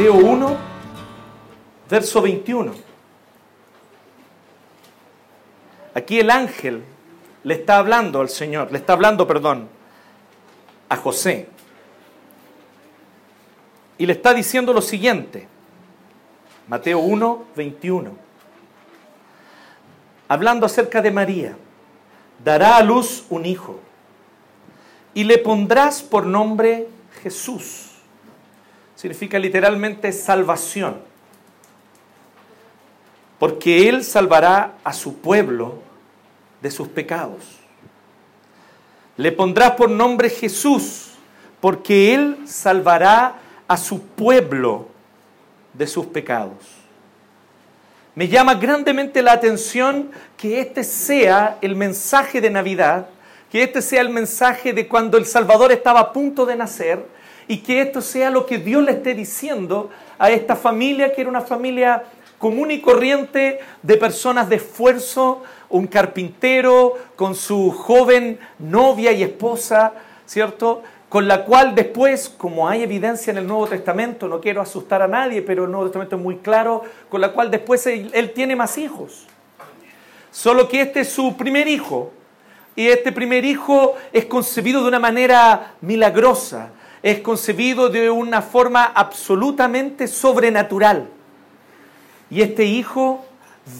Mateo 1, verso 21. Aquí el ángel le está hablando al Señor, le está hablando, perdón, a José. Y le está diciendo lo siguiente. Mateo 1, 21. Hablando acerca de María, dará a luz un hijo y le pondrás por nombre Jesús. Significa literalmente salvación. Porque Él salvará a su pueblo de sus pecados. Le pondrás por nombre Jesús, porque Él salvará a su pueblo de sus pecados. Me llama grandemente la atención que este sea el mensaje de Navidad que este sea el mensaje de cuando el Salvador estaba a punto de nacer y que esto sea lo que Dios le esté diciendo a esta familia, que era una familia común y corriente de personas de esfuerzo, un carpintero con su joven novia y esposa, ¿cierto? Con la cual después, como hay evidencia en el Nuevo Testamento, no quiero asustar a nadie, pero el Nuevo Testamento es muy claro, con la cual después él, él tiene más hijos. Solo que este es su primer hijo, y este primer hijo es concebido de una manera milagrosa, es concebido de una forma absolutamente sobrenatural. Y este hijo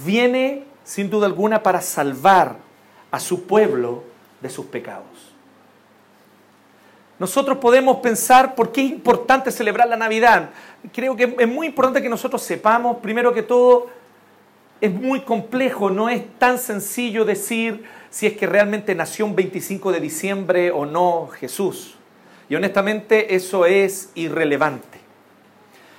viene sin duda alguna para salvar a su pueblo de sus pecados. Nosotros podemos pensar por qué es importante celebrar la Navidad. Creo que es muy importante que nosotros sepamos, primero que todo, es muy complejo, no es tan sencillo decir si es que realmente nació un 25 de diciembre o no Jesús. Y honestamente eso es irrelevante.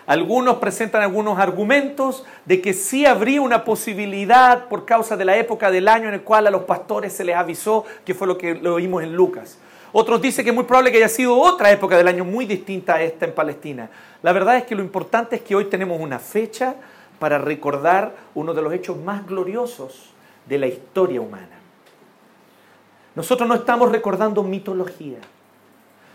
Algunos presentan algunos argumentos de que sí habría una posibilidad por causa de la época del año en el cual a los pastores se les avisó, que fue lo que lo vimos en Lucas. Otros dicen que es muy probable que haya sido otra época del año muy distinta a esta en Palestina. La verdad es que lo importante es que hoy tenemos una fecha para recordar uno de los hechos más gloriosos de la historia humana. Nosotros no estamos recordando mitología.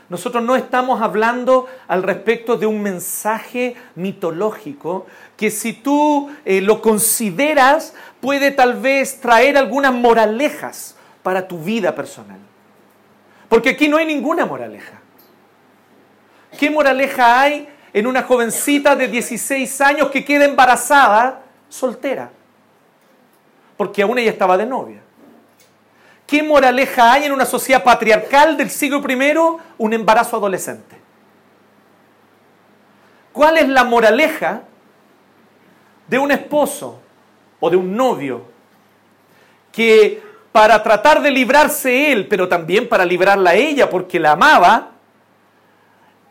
Nosotros no estamos hablando al respecto de un mensaje mitológico que si tú eh, lo consideras puede tal vez traer algunas moralejas para tu vida personal. Porque aquí no hay ninguna moraleja. ¿Qué moraleja hay en una jovencita de 16 años que queda embarazada soltera? Porque aún ella estaba de novia. ¿Qué moraleja hay en una sociedad patriarcal del siglo I un embarazo adolescente? ¿Cuál es la moraleja de un esposo o de un novio que para tratar de librarse él, pero también para librarla a ella porque la amaba,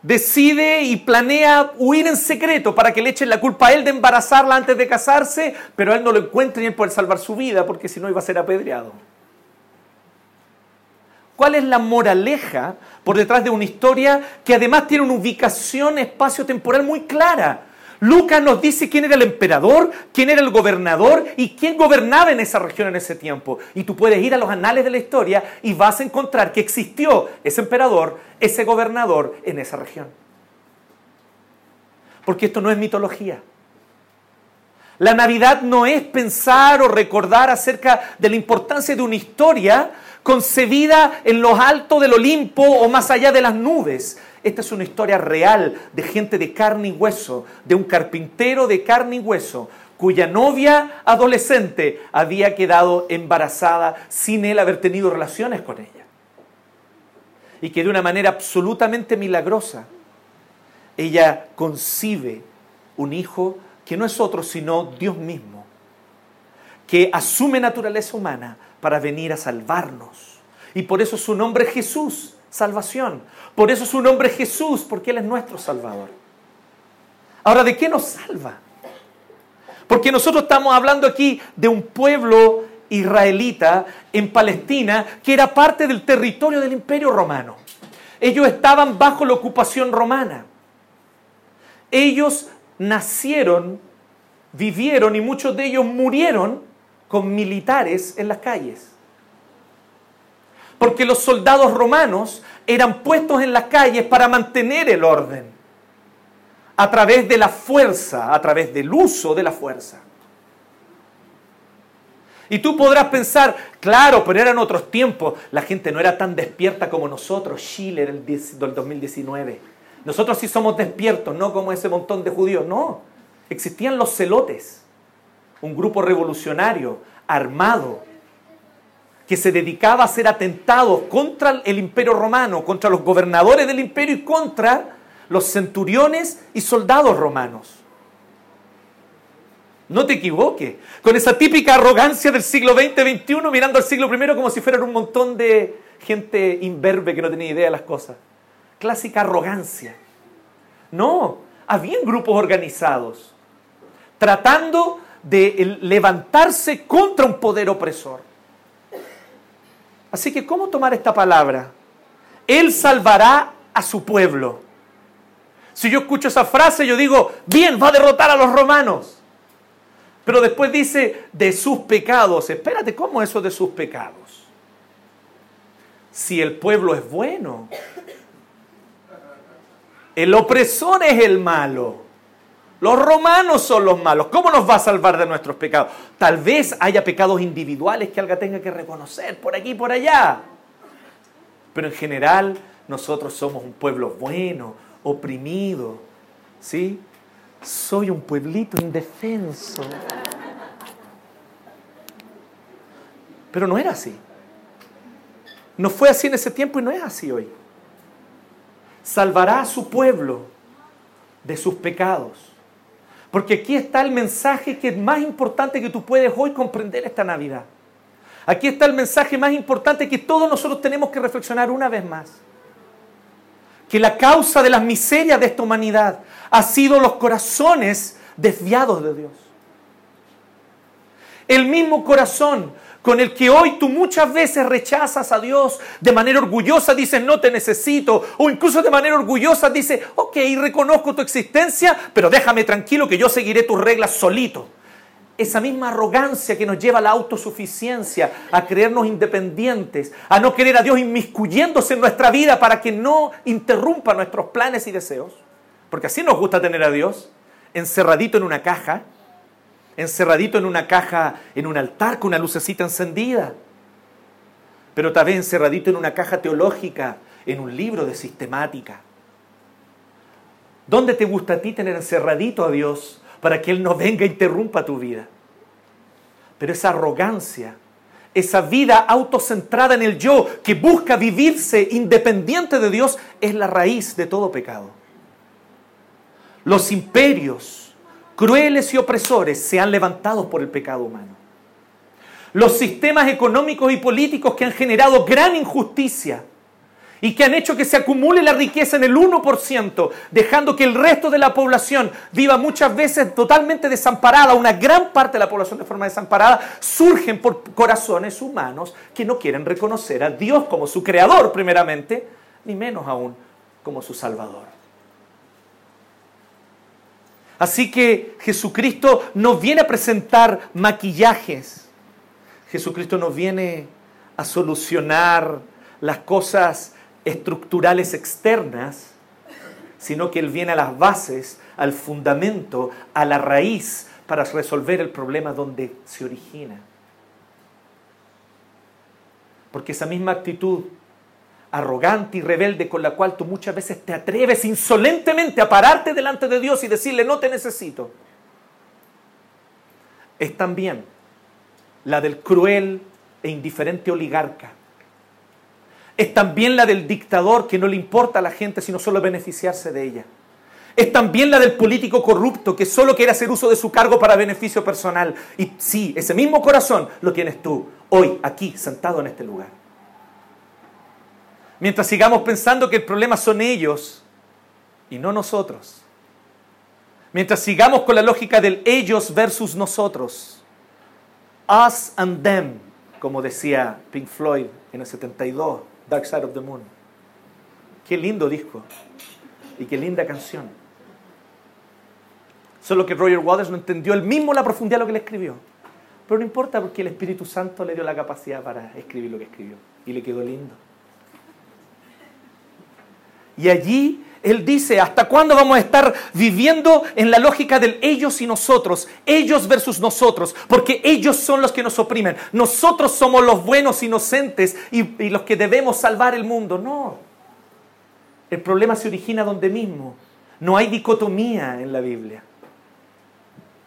decide y planea huir en secreto para que le echen la culpa a él de embarazarla antes de casarse, pero él no lo encuentre ni poder salvar su vida porque si no iba a ser apedreado? ¿Cuál es la moraleja por detrás de una historia que además tiene una ubicación espacio-temporal muy clara? Lucas nos dice quién era el emperador, quién era el gobernador y quién gobernaba en esa región en ese tiempo. Y tú puedes ir a los anales de la historia y vas a encontrar que existió ese emperador, ese gobernador en esa región. Porque esto no es mitología. La Navidad no es pensar o recordar acerca de la importancia de una historia concebida en los altos del Olimpo o más allá de las nubes. Esta es una historia real de gente de carne y hueso, de un carpintero de carne y hueso, cuya novia adolescente había quedado embarazada sin él haber tenido relaciones con ella. Y que de una manera absolutamente milagrosa, ella concibe un hijo que no es otro sino Dios mismo, que asume naturaleza humana para venir a salvarnos. Y por eso su nombre es Jesús, salvación. Por eso su nombre es Jesús, porque Él es nuestro Salvador. Ahora, ¿de qué nos salva? Porque nosotros estamos hablando aquí de un pueblo israelita en Palestina que era parte del territorio del imperio romano. Ellos estaban bajo la ocupación romana. Ellos nacieron, vivieron y muchos de ellos murieron con militares en las calles. Porque los soldados romanos eran puestos en las calles para mantener el orden. a través de la fuerza, a través del uso de la fuerza. Y tú podrás pensar, claro, pero eran otros tiempos, la gente no era tan despierta como nosotros, Chile del 2019. Nosotros sí somos despiertos, no como ese montón de judíos, no. Existían los celotes, un grupo revolucionario, armado, que se dedicaba a hacer atentados contra el imperio romano, contra los gobernadores del imperio y contra los centuriones y soldados romanos. No te equivoques, con esa típica arrogancia del siglo XX-XXI mirando al siglo I como si fueran un montón de gente imberbe que no tenía idea de las cosas. Clásica arrogancia. No, habían grupos organizados tratando de levantarse contra un poder opresor. Así que, ¿cómo tomar esta palabra? Él salvará a su pueblo. Si yo escucho esa frase, yo digo, bien, va a derrotar a los romanos. Pero después dice, de sus pecados. Espérate, ¿cómo eso de sus pecados? Si el pueblo es bueno, el opresor es el malo. Los romanos son los malos. ¿Cómo nos va a salvar de nuestros pecados? Tal vez haya pecados individuales que alguien tenga que reconocer por aquí y por allá. Pero en general nosotros somos un pueblo bueno, oprimido. ¿Sí? Soy un pueblito indefenso. Pero no era así. No fue así en ese tiempo y no es así hoy. Salvará a su pueblo de sus pecados porque aquí está el mensaje que es más importante que tú puedes hoy comprender esta Navidad. Aquí está el mensaje más importante que todos nosotros tenemos que reflexionar una vez más. Que la causa de las miserias de esta humanidad ha sido los corazones desviados de Dios. El mismo corazón con el que hoy tú muchas veces rechazas a Dios de manera orgullosa, dices no te necesito, o incluso de manera orgullosa dices, ok, reconozco tu existencia, pero déjame tranquilo que yo seguiré tus reglas solito. Esa misma arrogancia que nos lleva a la autosuficiencia, a creernos independientes, a no querer a Dios inmiscuyéndose en nuestra vida para que no interrumpa nuestros planes y deseos, porque así nos gusta tener a Dios encerradito en una caja, encerradito en una caja, en un altar con una lucecita encendida, pero tal vez encerradito en una caja teológica, en un libro de sistemática. ¿Dónde te gusta a ti tener encerradito a Dios para que Él no venga e interrumpa tu vida? Pero esa arrogancia, esa vida autocentrada en el yo que busca vivirse independiente de Dios es la raíz de todo pecado. Los imperios, crueles y opresores se han levantado por el pecado humano. Los sistemas económicos y políticos que han generado gran injusticia y que han hecho que se acumule la riqueza en el 1%, dejando que el resto de la población viva muchas veces totalmente desamparada, una gran parte de la población de forma desamparada, surgen por corazones humanos que no quieren reconocer a Dios como su creador primeramente, ni menos aún como su salvador. Así que Jesucristo no viene a presentar maquillajes. Jesucristo no viene a solucionar las cosas estructurales externas, sino que Él viene a las bases, al fundamento, a la raíz para resolver el problema donde se origina. Porque esa misma actitud arrogante y rebelde con la cual tú muchas veces te atreves insolentemente a pararte delante de Dios y decirle no te necesito, es también la del cruel e indiferente oligarca. Es también la del dictador que no le importa a la gente sino solo beneficiarse de ella. Es también la del político corrupto que solo quiere hacer uso de su cargo para beneficio personal. Y sí, ese mismo corazón lo tienes tú, hoy, aquí, sentado en este lugar. Mientras sigamos pensando que el problema son ellos y no nosotros. Mientras sigamos con la lógica del ellos versus nosotros. Us and them, como decía Pink Floyd en el 72, Dark Side of the Moon. Qué lindo disco y qué linda canción. Solo que Roger Waters no entendió él mismo la profundidad de lo que le escribió. Pero no importa porque el Espíritu Santo le dio la capacidad para escribir lo que escribió. Y le quedó lindo. Y allí Él dice, ¿hasta cuándo vamos a estar viviendo en la lógica del ellos y nosotros? Ellos versus nosotros, porque ellos son los que nos oprimen. Nosotros somos los buenos inocentes y, y los que debemos salvar el mundo. No. El problema se origina donde mismo. No hay dicotomía en la Biblia.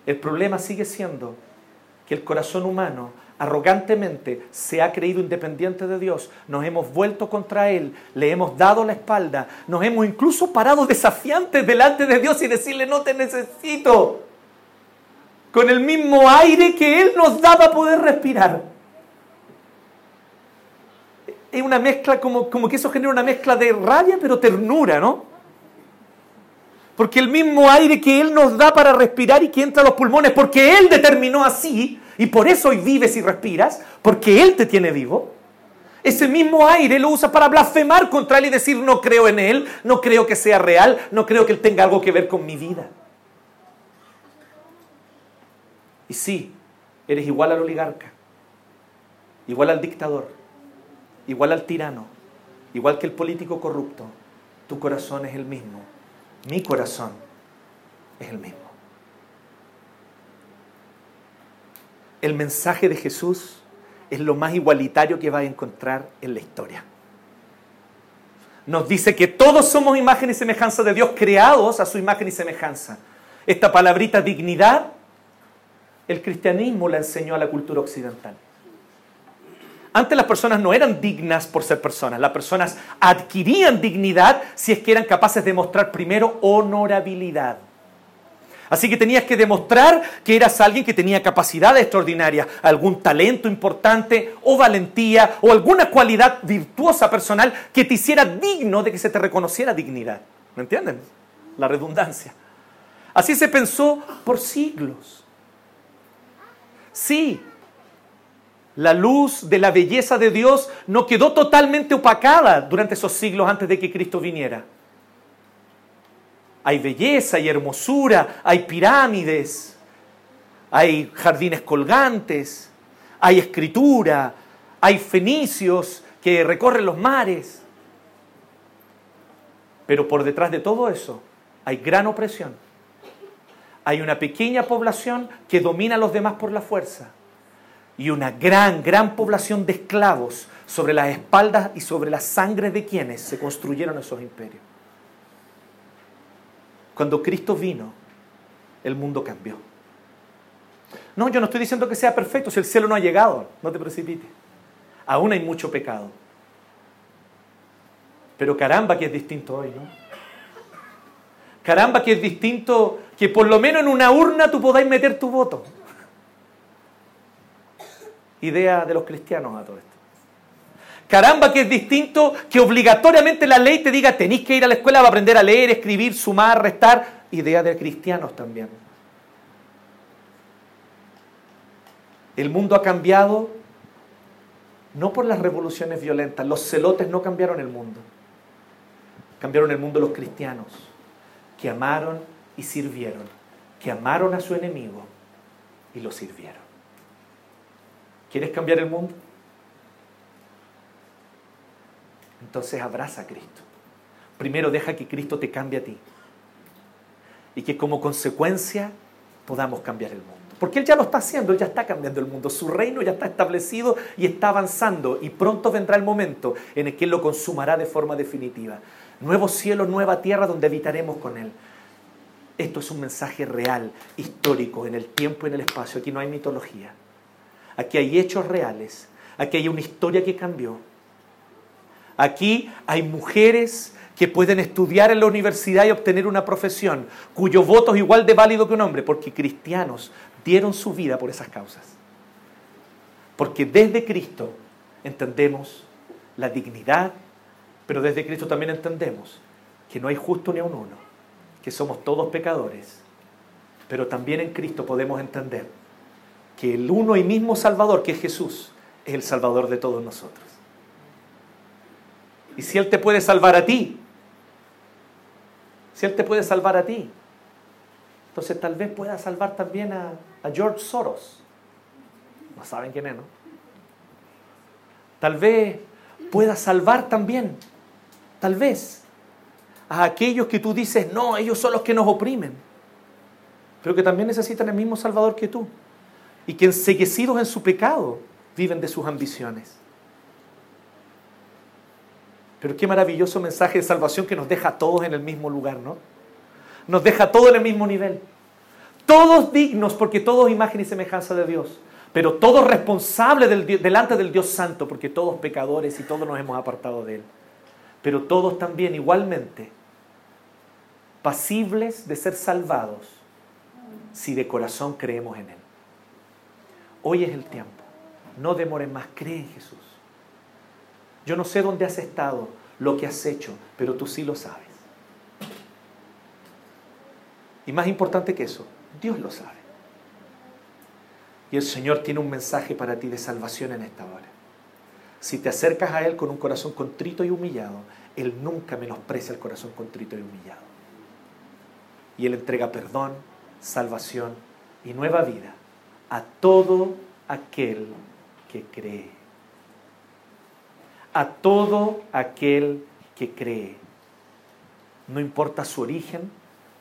El problema sigue siendo que el corazón humano arrogantemente se ha creído independiente de Dios, nos hemos vuelto contra Él, le hemos dado la espalda, nos hemos incluso parado desafiantes delante de Dios y decirle no te necesito, con el mismo aire que Él nos da para poder respirar. Es una mezcla, como, como que eso genera una mezcla de rabia pero ternura, ¿no? Porque el mismo aire que Él nos da para respirar y que entra a los pulmones, porque Él determinó así, y por eso hoy vives y respiras, porque Él te tiene vivo. Ese mismo aire lo usa para blasfemar contra Él y decir no creo en Él, no creo que sea real, no creo que Él tenga algo que ver con mi vida. Y sí, eres igual al oligarca, igual al dictador, igual al tirano, igual que el político corrupto. Tu corazón es el mismo, mi corazón es el mismo. El mensaje de Jesús es lo más igualitario que va a encontrar en la historia. Nos dice que todos somos imagen y semejanza de Dios, creados a su imagen y semejanza. Esta palabrita dignidad, el cristianismo la enseñó a la cultura occidental. Antes las personas no eran dignas por ser personas, las personas adquirían dignidad si es que eran capaces de mostrar primero honorabilidad. Así que tenías que demostrar que eras alguien que tenía capacidades extraordinarias, algún talento importante o valentía o alguna cualidad virtuosa personal que te hiciera digno de que se te reconociera dignidad. ¿Me entienden? La redundancia. Así se pensó por siglos. Sí, la luz de la belleza de Dios no quedó totalmente opacada durante esos siglos antes de que Cristo viniera hay belleza, hay hermosura, hay pirámides, hay jardines colgantes, hay escritura, hay fenicios que recorren los mares. Pero por detrás de todo eso hay gran opresión. Hay una pequeña población que domina a los demás por la fuerza. Y una gran, gran población de esclavos sobre las espaldas y sobre la sangre de quienes se construyeron esos imperios. Cuando Cristo vino, el mundo cambió. No, yo no estoy diciendo que sea perfecto, si el cielo no ha llegado, no te precipites. Aún hay mucho pecado. Pero caramba que es distinto hoy, ¿no? Caramba que es distinto que por lo menos en una urna tú podáis meter tu voto. Idea de los cristianos a todo esto. Caramba, que es distinto que obligatoriamente la ley te diga tenéis que ir a la escuela para aprender a leer, escribir, sumar, restar. Idea de cristianos también. El mundo ha cambiado no por las revoluciones violentas. Los celotes no cambiaron el mundo. Cambiaron el mundo los cristianos, que amaron y sirvieron, que amaron a su enemigo y lo sirvieron. ¿Quieres cambiar el mundo? Entonces abraza a Cristo. Primero deja que Cristo te cambie a ti. Y que como consecuencia podamos cambiar el mundo. Porque Él ya lo está haciendo, Él ya está cambiando el mundo. Su reino ya está establecido y está avanzando. Y pronto vendrá el momento en el que Él lo consumará de forma definitiva. Nuevo cielo, nueva tierra donde habitaremos con Él. Esto es un mensaje real, histórico, en el tiempo y en el espacio. Aquí no hay mitología. Aquí hay hechos reales. Aquí hay una historia que cambió Aquí hay mujeres que pueden estudiar en la universidad y obtener una profesión, cuyo voto es igual de válido que un hombre, porque cristianos dieron su vida por esas causas. Porque desde Cristo entendemos la dignidad, pero desde Cristo también entendemos que no hay justo ni a un uno, que somos todos pecadores, pero también en Cristo podemos entender que el uno y mismo Salvador, que es Jesús, es el Salvador de todos nosotros. Y si Él te puede salvar a ti, si Él te puede salvar a ti, entonces tal vez pueda salvar también a, George Soros. No saben quién es, ¿no? Tal vez pueda salvar también, tal vez, a aquellos que tú dices, no, ellos son los que nos oprimen, pero que también necesitan el mismo Salvador que tú, y que enseguecidos en su pecado viven de sus ambiciones. Pero qué maravilloso mensaje de salvación que nos deja a todos en el mismo lugar, ¿no? Nos deja a todos en el mismo nivel. Todos dignos porque todos imagen y semejanza de Dios. Pero todos responsables delante del Dios Santo porque todos pecadores y todos nos hemos apartado de Él. Pero todos también igualmente pasibles de ser salvados si de corazón creemos en Él. Hoy es el tiempo. No demores más. Cree en Jesús. Yo no sé dónde has estado, lo que has hecho, pero tú sí lo sabes. Y más importante que eso, Dios lo sabe. Y el Señor tiene un mensaje para ti de salvación en esta hora. Si te acercas a Él con un corazón contrito y humillado, Él nunca menosprecia el corazón contrito y humillado. Y Él entrega perdón, salvación y nueva vida a todo aquel que cree a todo aquel que cree. No importa su origen,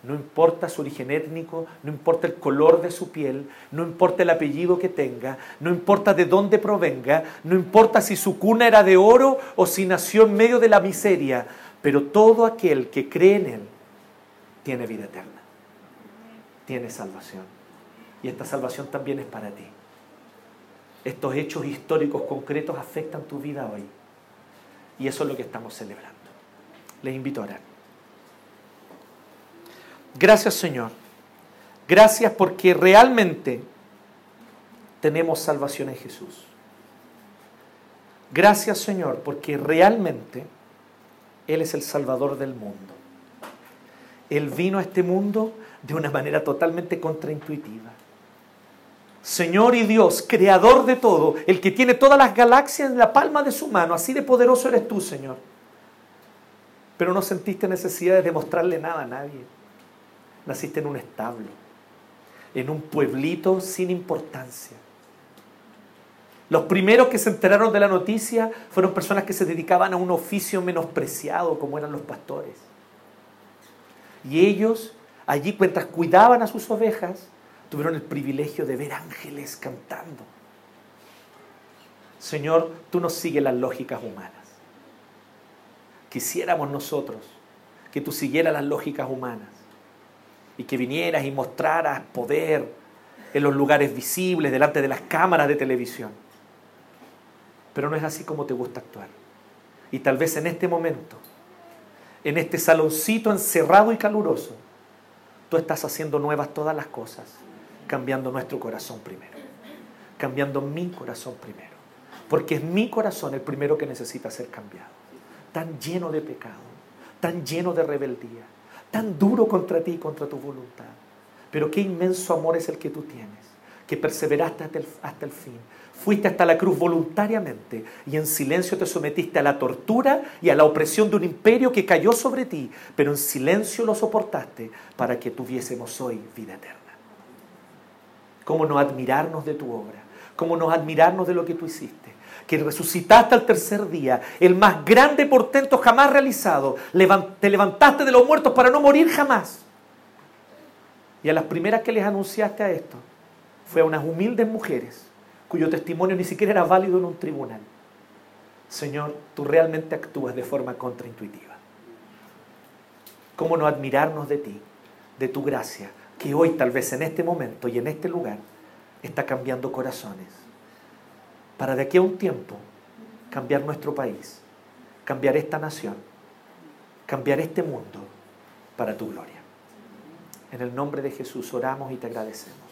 no importa su origen étnico, no importa el color de su piel, no importa el apellido que tenga, no importa de dónde provenga, no importa si su cuna era de oro o si nació en medio de la miseria, pero todo aquel que cree en Él tiene vida eterna, tiene salvación. Y esta salvación también es para ti. Estos hechos históricos concretos afectan tu vida hoy. Y eso es lo que estamos celebrando. Les invito a orar. Gracias Señor. Gracias porque realmente tenemos salvación en Jesús. Gracias Señor porque realmente Él es el Salvador del mundo. Él vino a este mundo de una manera totalmente contraintuitiva. Señor y Dios, creador de todo, el que tiene todas las galaxias en la palma de su mano, así de poderoso eres tú, Señor. Pero no sentiste necesidad de demostrarle nada a nadie. Naciste en un establo, en un pueblito sin importancia. Los primeros que se enteraron de la noticia fueron personas que se dedicaban a un oficio menospreciado como eran los pastores. Y ellos allí mientras cuidaban a sus ovejas, tuvieron el privilegio de ver ángeles cantando. Señor, tú nos sigues las lógicas humanas. Quisiéramos nosotros que tú siguieras las lógicas humanas y que vinieras y mostraras poder en los lugares visibles, delante de las cámaras de televisión. Pero no es así como te gusta actuar. Y tal vez en este momento, en este saloncito encerrado y caluroso, tú estás haciendo nuevas todas las cosas cambiando nuestro corazón primero, cambiando mi corazón primero, porque es mi corazón el primero que necesita ser cambiado, tan lleno de pecado, tan lleno de rebeldía, tan duro contra ti y contra tu voluntad. Pero qué inmenso amor es el que tú tienes, que perseveraste hasta el, hasta el fin, Fuiste hasta la cruz voluntariamente y en silencio te sometiste a la tortura y a la opresión de un imperio que cayó sobre ti, pero en silencio lo soportaste para que tuviésemos hoy vida eterna cómo no admirarnos de tu obra, cómo no admirarnos de lo que tú hiciste, que resucitaste al tercer día, el más grande portento jamás realizado, te levantaste de los muertos para no morir jamás. Y a las primeras que les anunciaste a esto, fue a unas humildes mujeres cuyo testimonio ni siquiera era válido en un tribunal. Señor, tú realmente actúas de forma contraintuitiva. ¿Cómo no admirarnos de ti, de tu gracia, que hoy tal vez en este momento y en este lugar está cambiando corazones. Para de aquí a un tiempo cambiar nuestro país, cambiar esta nación, cambiar este mundo para tu gloria. En el nombre de Jesús oramos y te agradecemos.